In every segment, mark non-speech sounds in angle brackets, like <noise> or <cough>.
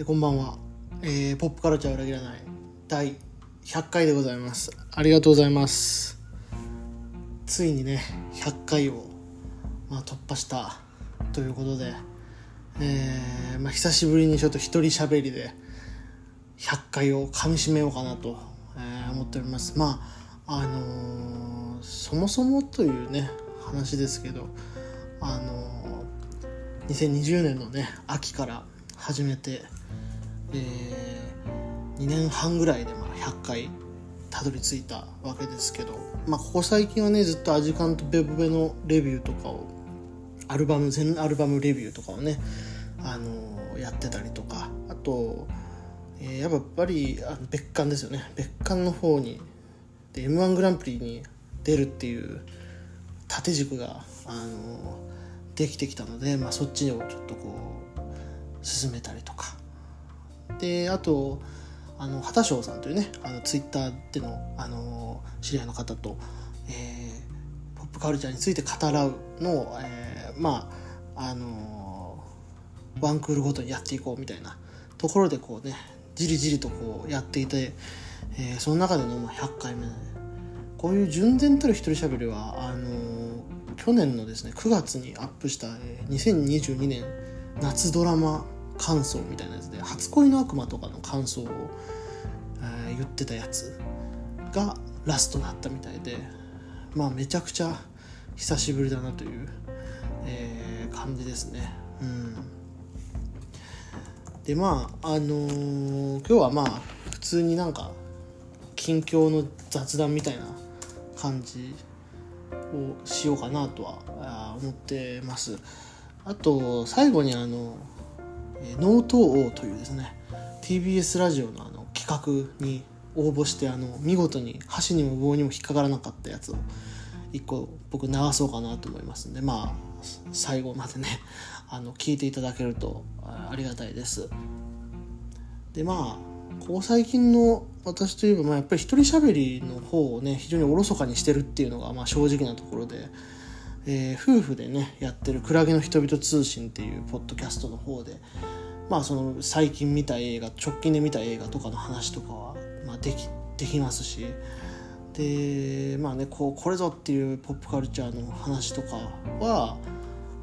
えこんばんは、えーポップカルチャー裏切らない。第100回でございます。ありがとうございます。ついにね100回を、まあ、突破したということで、えーまあ、久しぶりにちょっと一人喋りで100回をかみしめようかなと、えー思っております。まああのーそもそもというね話ですけどあのー2020年のね秋から始めて、え2年半ぐらいでまあ100回たどり着いたわけですけど、まあ、ここ最近はねずっとアジカンとベボベのレビューとかをアルバム全アルバムレビューとかをね、あのーやってたりとかあと、えーやっぱりあの別館ですよね。別館の方にで m 1グランプリに出るっていう縦軸が、あのーできてきたので、まあ、そっちをちょっとこう進めたりとか。であとあの畑翔さんというねあのツイッターでの、あの知り合いの方と、えーポップカルチャーについて語らうのを、えーまああのワンクールごとにやっていこうみたいなところでこうねじりじりとこうやっていて、えーその中でのまあ100回目。でこういう純然たる一人喋りはあの去年のですね9月にアップした、えー2022年夏ドラマ感想みたいなやつで「初恋の悪魔」とかの感想を、えー言ってたやつがラストだったみたいでまあめちゃくちゃ久しぶりだなという、えー感じですね。うん。でまああのー今日はまあ普通になんか近況の雑談みたいな感じをしようかなとは思ってます。あと最後にあの「ノート王」というですね TBS ラジオのあの企画に応募してあの見事に箸にも棒にも引っかからなかったやつを一個僕流そうかなと思いますんでまあ最後までね <laughs> あの聞いていただけるとありがたいです。でまあここ最近の私といえば、まあ、やっぱり一人喋りの方をね非常におろそかにしてるっていうのが、まあ、正直なところで、えー夫婦でねやってる「クラゲの人々通信」っていうポッドキャストの方でまあその最近見た映画直近で見た映画とかの話とかは、まあ、できできますしでまあねこうこれぞっていうポップカルチャーの話とかは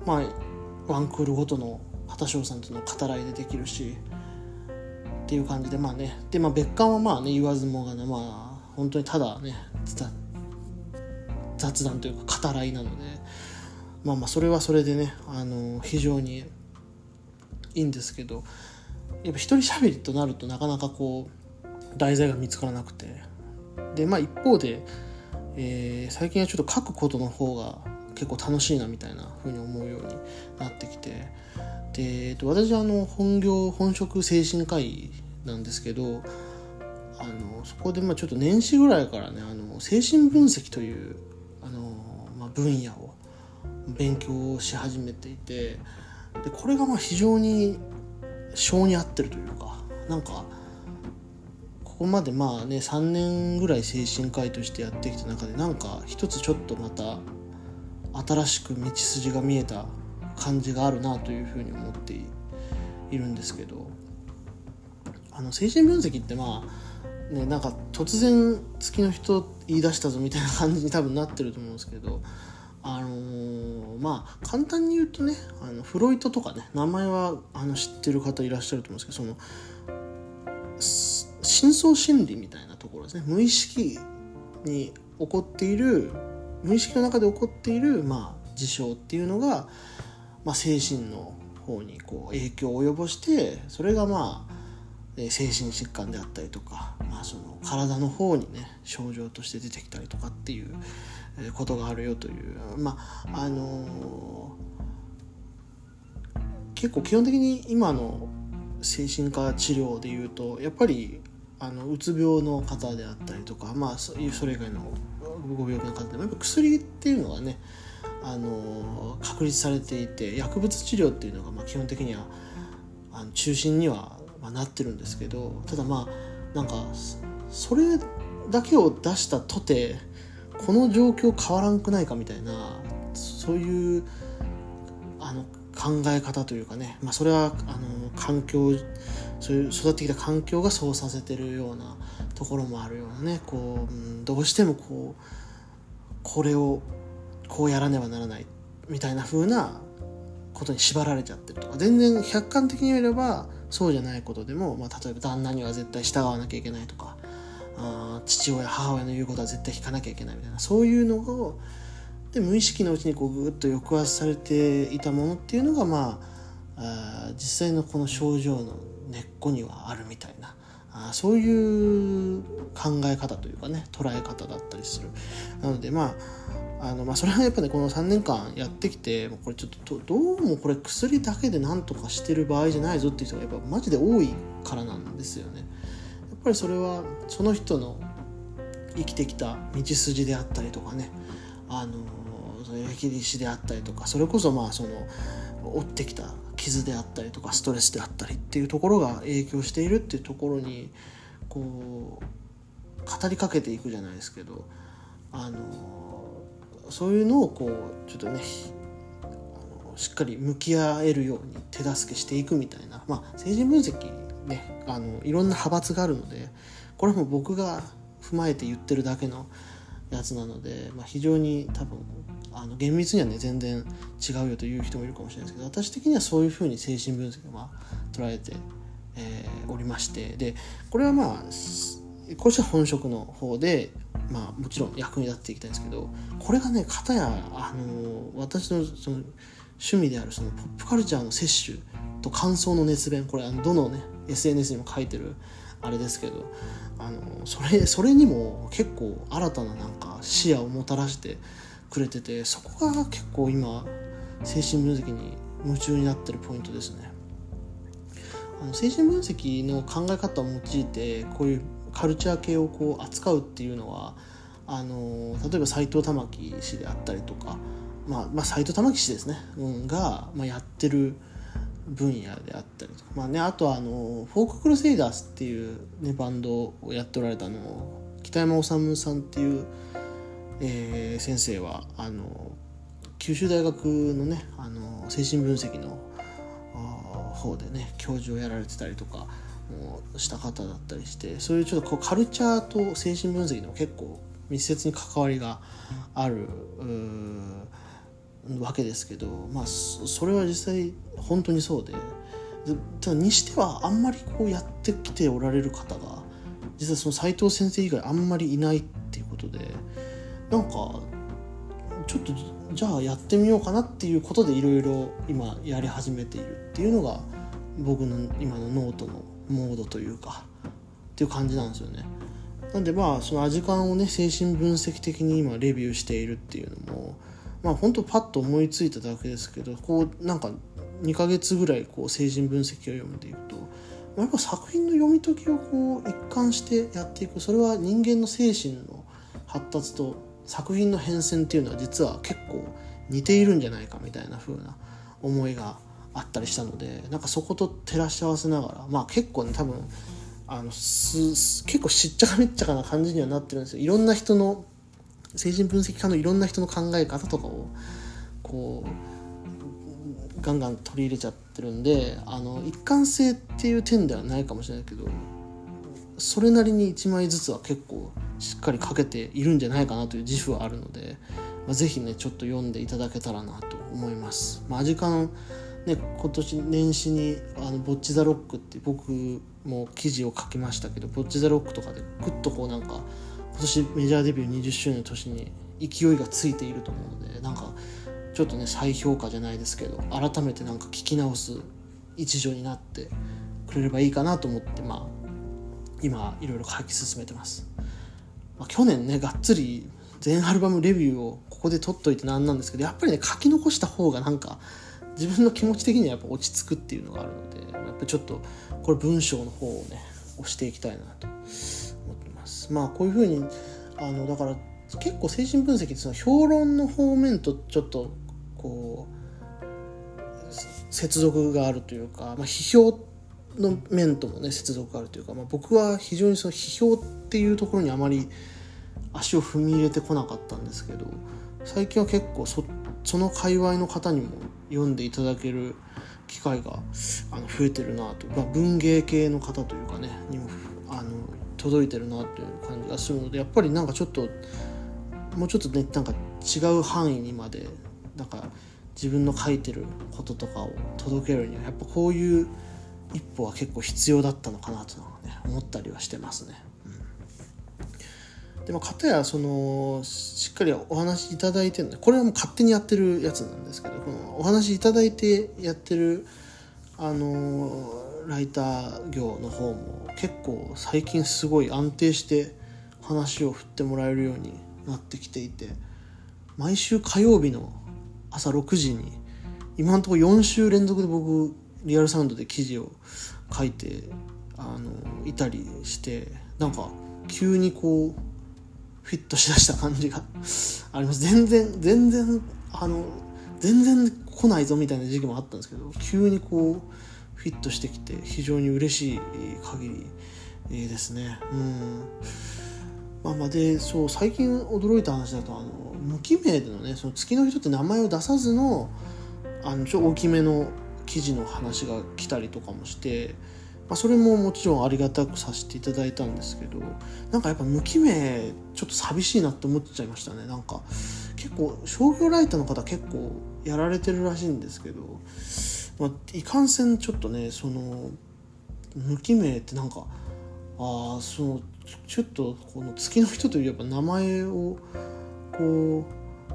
まあワンクールごとの畑翔さんとの語らいでできるしっていう感じでまあねでまあ別館はまあね言わずもがなまあ本当にただね雑談というか語らいなのでまあまあそれはそれでねあの非常にいいんですけどやっぱ一人喋りとなるとなかなかこう題材が見つからなくて。でまあ一方で、えー最近はちょっと書くことの方が結構楽しいなみたいな風に思うようになってきて。で、えっと、私はあの本業本職精神科医なんですけどあのそこでまあちょっと年始ぐらいからねあの精神分析というあの、まあ、分野を勉強をし始めていてでこれがまあ非常に性に合ってるというかなんかここまでまあね3年ぐらい精神科医としてやってきた中でなんか一つちょっとまた新しく道筋が見えた感じがあるなというふうに思っていいるんですけどあの精神分析ってまあねなんか突然月の人言い出したぞみたいな感じに多分なってると思うんですけどあのーまあ簡単に言うとねあのフロイトとかね名前はあの知ってる方いらっしゃると思うんですけどその深層心理みたいなところですね。無意識に起こっている無意識の中で起こっている、まあ、事象っていうのが、まあ、精神の方にこう影響を及ぼしてそれがまあ精神疾患であったりとか、まあ、その体の方にね症状として出てきたりとかっていうことがあるよという。まああのー結構基本的に今の精神科治療でいうとやっぱりあのうつ病の方であったりとかまあそそれ以外のご病気の方でもやっぱ薬っていうのがねあの確立されていて薬物治療っていうのがまあ基本的にはあの中心にはまあなってるんですけどただまあなんかそれだけを出したとてこの状況変わらんくないかみたいなそういうあの考え方というかね、まあ、それはあの環境そういう育ってきた環境がそうさせてるようなところもあるようなね。こう、うん、どうしてもこうこれをこうやらねばならないみたいな風なことに縛られちゃってるとか。全然客観的に言えればそうじゃないことでも、まあ、例えば旦那には絶対従わなきゃいけないとかあ父親母親の言うことは絶対聞かなきゃいけないみたいな。そういうのをで無意識のうちにこうぐっと抑圧されていたものっていうのがまああ実際のこの症状の根っこにはあるみたいな。あそういう考え方というかね捉え方だったりする。なのでまああのまあそれはやっぱねこの3年間やってきてこれちょっとどうもこれ薬だけで何とかしてる場合じゃないぞっていう人がやっぱマジで多いからなんですよね。ぱりそれはその人の生きてきた道筋であったりとかねあの歴史であったりとかそれこそまあその追ってきた傷であったりとかストレスであったりっていうところが影響しているっていうところにこう語りかけていくじゃないですけどあのそういうのをこうちょっとねしっかり向き合えるように手助けしていくみたいなまあ政治分析ねあのいろんな派閥があるのでこれも僕が踏まえて言ってるだけのやつなので、まあ、非常に多分あの厳密にはね全然違うよという人もいるかもしれないですけど私的にはそういうふうに精神分析をまあ捉えて、えー、おりましてでこれはまあこれは本職の方で、まあ、もちろん役に立っていきたいんですけどこれがね片やあの私のその趣味であるそのポップカルチャーの摂取と感想の熱弁これあのどのね SNS にも書いてるあれですけどあのそれそれにも結構新たななんか視野をもたらしてくれててそこが結構今精神分析に夢中になってるポイントですね。あの精神分析の考え方を用いてこういうカルチャー系をこう扱うっていうのはあの例えば斎藤玉樹氏であったりとか、まあ、まあ斎藤玉樹氏ですね、うん、が、まあ、やってる分野であったりとか、まあね、あとはあのフォーククルセイダースっていう、ね、バンドをやっておられたの北山治さんっていうえー、先生はあの九州大学のねあの精神分析の方でね教授をやられてたりとかもした方だったりしてそういうちょっとこうカルチャーと精神分析の結構密接に関わりがあるわけですけどまあそれは実際本当にそうでただにしてはあんまりこうやってきておられる方が実はその斉藤先生以外あんまりいないっていうことで。なんかちょっとじゃあやってみようかなっていうことでいろいろ今やり始めているっていうのが僕の今のノートのモードというかっていう感じなんですよね。なんでまあそのアジカンをね精神分析的に今レビューしているっていうのもまあ本当パッと思いついただけですけどこうなんか2ヶ月ぐらいこう精神分析を読んでいくとまあやっぱ作品の読み解きをこう一貫してやっていくそれは人間の精神の発達と作品の変遷っていうのは実は結構似ているんじゃないかみたいな風な思いがあったりしたのでなんかそこと照らし合わせながらまあ結構ね多分あのす結構しっちゃかめっちゃかな感じにはなってるんですよ。いろんな人の精神分析家のいろんな人の考え方とかをこうガンガン取り入れちゃってるんであの一貫性っていう点ではないかもしれないけどそれなりに1枚ずつは結構しっかり書けているんじゃないかなという自負はあるので、まあ、ぜひねちょっと読んでいただけたらなと思います。まあ、時間ね、今年年始に「あのボッチ・ザ・ロック」って僕も記事を書きましたけどボッチ・ザ・ロックとかでグッとこうなんか今年メジャーデビュー20周年の年に勢いがついていると思うのでなんかちょっとね再評価じゃないですけど改めてなんか聞き直す一助になってくれればいいかなと思ってまあ今いろいろ書き進めてます。まあ、去年ねがっつり全アルバムレビューをここで撮っといてなんなんですけどやっぱりね書き残した方がなんか自分の気持ち的にはやっぱ落ち着くっていうのがあるのでやっぱちょっとこれ文章の方をね押していきたいなとまあこういうふうにあのだから結構精神分析ってその評論の方面とちょっとこう接続があるというか、まあ、批評の面ともね接続があるというか、まあ、僕は非常にその批評っていうところにあまり足を踏み入れてこなかったんですけど最近は結構そその界隈の方にも読んでいただける機会があの増えてるなと、まあ、文芸系の方というかねにも届いてるなという感じがするのでやっぱりなんかちょっともうちょっとねなんか違う範囲にまでなんか自分の書いてることとかを届けるにはやっぱこういう一歩は結構必要だったのかなとはね思ったりはしてますね。でも片やそのしっかりお話いただいてるのこれはもう勝手にやってるやつなんですけどこのお話いただいてやってるあのライター業の方も結構最近すごい安定して話を振ってもらえるようになってきていて毎週火曜日の朝6時に今のところ4週連続で僕リアルサウンドで記事を書いてあのいたりしてなんか急にこうフィットしだした感じがあります。全然全然あの全然来ないぞみたいな時期もあったんですけど急にこうフィットしてきて非常に嬉しい限りですね。うん。まあまあでそう最近驚いた話だとあの無記名でのねその月の人って名前を出さずのあのちょ大きめの記事の話が来たりとかもしてまあ、それももちろんありがたくさせていただいたんですけどなんかやっぱ無記名ちょっと寂しいなって思っちゃいましたね。なんか結構商業ライターの方結構やられてるらしいんですけど、まあ、いかんせんちょっとねその無記名ってなんかああそのちょっとこの月の人といえば名前をこ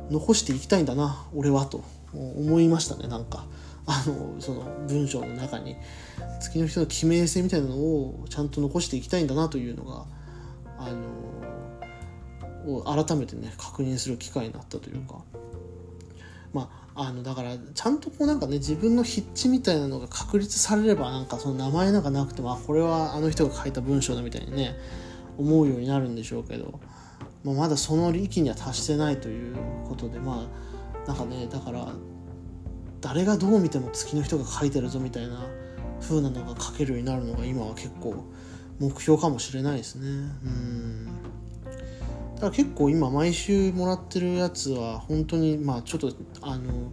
う残していきたいんだな俺はと思いましたねなんか。あのその文章の中に月の人の記名性みたいなのをちゃんと残していきたいんだなというのがあの改めてね確認する機会になったというかまああのだからちゃんとこうなんかね自分の筆致みたいなのが確立されればなんかその名前なんかなくてもあこれはあの人が書いた文章だみたいにね思うようになるんでしょうけど、まあ、まだその域には達してないということでまあなんかねだから誰がどう見ても月の人が書いてるぞみたいな風なのが書けるようになるのが今は結構目標かもしれないですね。うん。だから結構今毎週もらってるやつは本当にまあちょっとあの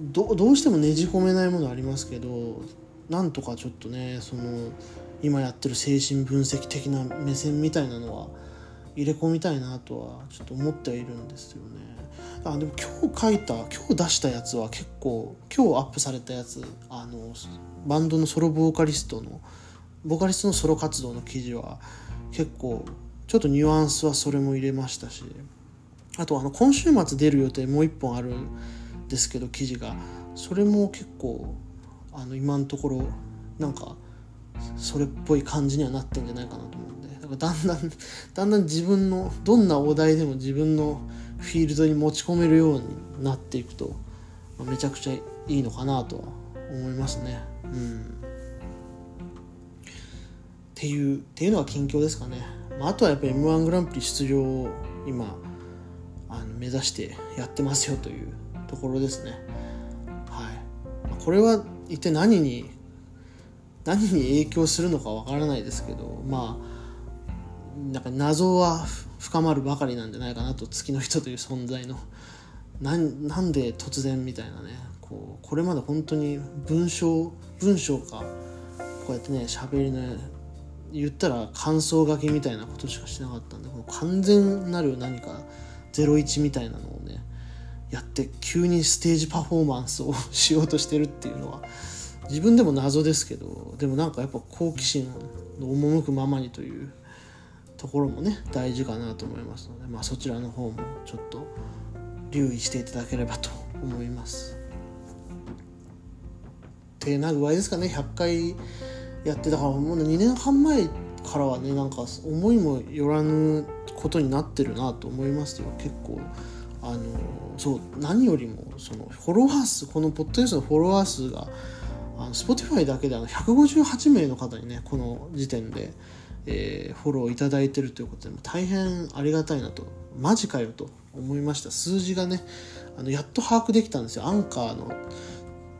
どどうしてもねじ込めないものありますけどなんとかちょっとねその今やってる精神分析的な目線みたいなのは入れ込みたいなとはちょっと思ってはいるんですよね。あでも今日書いた今日出したやつは結構今日アップされたやつあのバンドのソロボーカリストのボーカリストのソロ活動の記事は結構ちょっとニュアンスはそれも入れましたしあとあの今週末出る予定もう一本あるんですけど記事がそれも結構あの今のところなんかそれっぽい感じにはなってんじゃないかなと思うんでだからだんだんだんだん自分のどんなお題でも自分のフィールドに持ち込めるようになっていくと、めちゃくちゃいいのかなと思いますね。うん、っていうっていうのが近況ですかね。まあ、あとはやっぱり m 1グランプリ出場を今あの目指してやってますよというところですね。はい、これは一体何に何に影響するのかわからないですけどまあなんか謎は深まるばかりなんじゃないかなと月の人という存在のなんなんで突然みたいなねこうこれまで本当に文章文章かこうやってね喋りね言ったら感想書きみたいなことしかしなかったんでこの完全なる何か01みたいなのをねやって急にステージパフォーマンスをしようとしてるっていうのは自分でも謎ですけどでもなんかやっぱ好奇心の赴くままにというところもね大事かなと思いますので、まあ、そちらの方もちょっと留意していただければと思います。ってな具合ですかね100回やってだからもう2年半前からはねなんか思いもよらぬことになってるなと思いますよ。結構あのそう何よりもそのフォロワー数このポッドキャストのフォロワー数があの Spotify だけであの158名の方にねこの時点でえー、フォローいただいてるということで大変ありがたいなとマジかよと思いました。数字がねあのやっと把握できたんですよ。アンカーの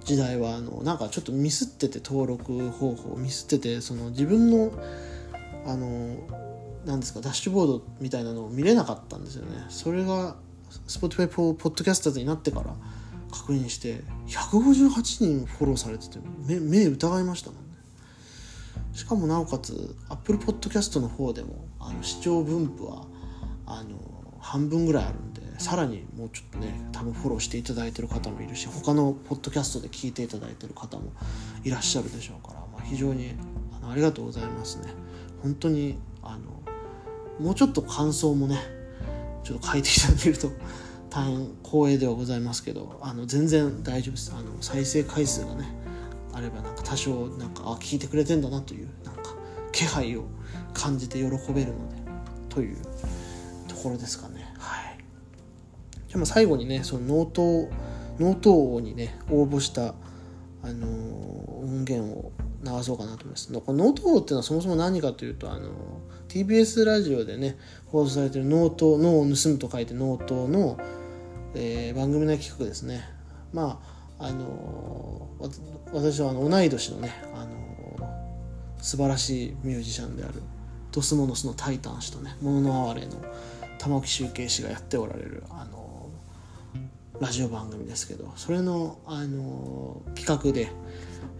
時代はあのなんかちょっとミスってて登録方法ミスっててその自分のあのなんですかダッシュボードみたいなのを見れなかったんですよね。それが Spotify ポッドキャスターズになってから確認して158人フォローされてて目目疑いましたもんね。しかもなおかつ Apple Podcast の方でもあの視聴分布はあの半分ぐらいあるんでさらにもうちょっとね多分フォローしていただいてる方もいるし他のポッドキャストで聞いていただいてる方もいらっしゃるでしょうから、まあ、非常にあのありがとうございますね。本当にあのもうちょっと感想もねちょっと書いていただけると大変光栄ではございますけどあの全然大丈夫です。あの再生回数がねあればなんか多少なんかあ聞いてくれてんだなというなんか気配を感じて喜べるのでというところですかね。じゃあまあ最後にねそのノートノート王にね応募したあの音源を流そうかなと思います。この脳盗王っていうのはそもそも何かというとあの TBS ラジオでね放送されてるノート脳を盗むと書いてノートの、えー、番組内企画ですね。まああの私はあの同い年のねあの素晴らしいミュージシャンであるドスモノスのタイタン氏とね「もののあわれ」の玉置集計氏がやっておられるあのラジオ番組ですけどそれのあの企画で、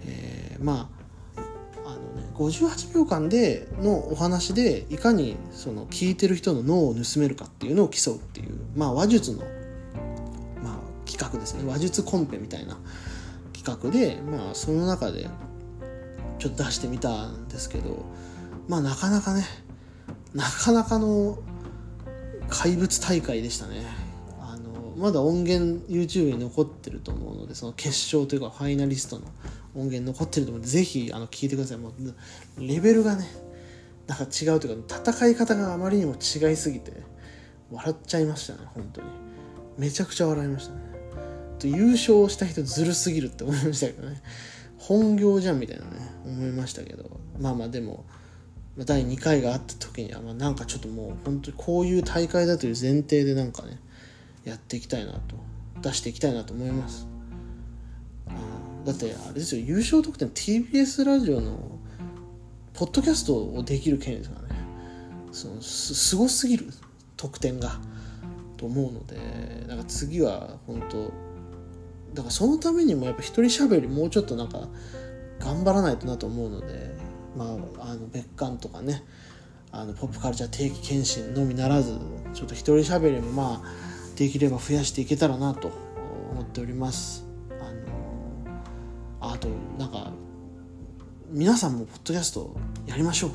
えー、まああのね58秒間でのお話でいかにその聞いてる人の脳を盗めるかっていうのを競うっていう、まあ、話術の、まあ、企画ですね。話術コンペみたいな企画で、まあ、その中でちょっと出してみたんですけどまあなかなかねなかなかの怪物大会でしたね。まだ音源 YouTube に残ってると思うのでその決勝というかファイナリストの音源残ってると思うのでぜひあの聞いてください。もうレベルがねなんか違うというか戦い方があまりにも違いすぎて笑っちゃいましたね本当に。めちゃくちゃ笑いましたね。と優勝した人ずるすぎるって思いましたけどね。本業じゃんみたいなね思いましたけど。まあまあでも第2回があった時には、まあ、なんかちょっともう本当にこういう大会だという前提でなんかねやっていきたいなと出していきたいなと思います。だってあれですよ優勝得点 TBS ラジオのポッドキャストをできる権利ですからね。そのすすごすぎる得点が。と思うのでなんか次は本当だからそのためにもやっぱ一人喋りもうちょっとなんか頑張らないとなと思うのでまああの別館とかねあのポップカルチャー定期検診のみならずちょっと一人喋りもまあできれば増やしていけたらなと思っております。あのあとなんか皆さんもポッドキャストやりましょうっ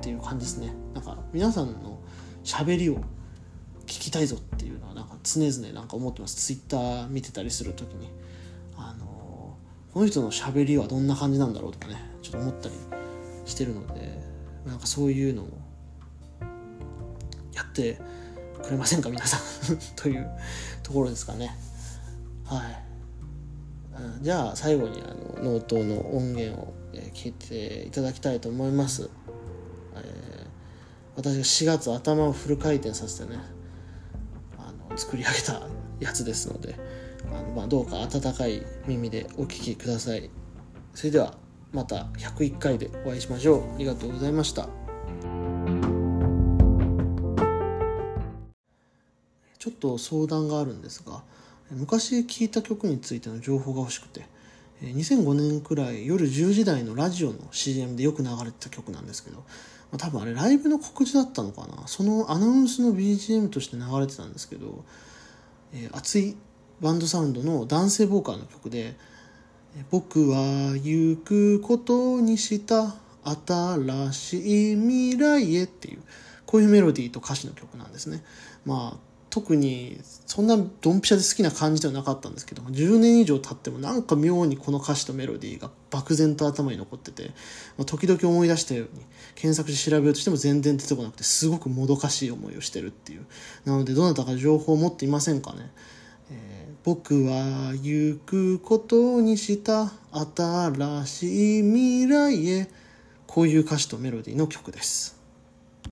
ていう感じですね。なんか皆さんの喋りを聞きたいぞっていうのはなんか常々なんか思ってます。ツイッター見てたりする時にあのこの人の喋りはどんな感じなんだろうとかねちょっと思ったりしてるのでなんかそういうのをやってくれませんか皆さん。<laughs> というところですかね。はい。じゃあ最後にあの脳盗の音源を聞いていただきたいと思います、えー、私が4月頭をフル回転させてねあの作り上げたやつですのであの、まあ、どうか温かい耳でお聴きください。それではまた101回でお会いしましょう。ありがとうございました。ちょっと相談があるんですが昔聴いた曲についての情報が欲しくて2005年くらい夜10時台のラジオの CM でよく流れてた曲なんですけど、まあ、多分あれライブの告知だったのかなそのアナウンスの BGM として流れてたんですけど、えー、熱いバンドサウンドの男性ボーカルの曲で「僕は行くことにした新しい未来へ」っていうこういうメロディーと歌詞の曲なんですね。まあ特にそんなドンピシャで好きな感じではなかったんですけども10年以上経ってもなんか妙にこの歌詞とメロディーが漠然と頭に残ってて、まあ、時々思い出したように検索して調べようとしても全然出てこなくてすごくもどかしい思いをしてるっていう。なのでどなたか情報を持っていませんかね、えー、僕は行くことにした新しい未来へこういう歌詞とメロディーの曲です。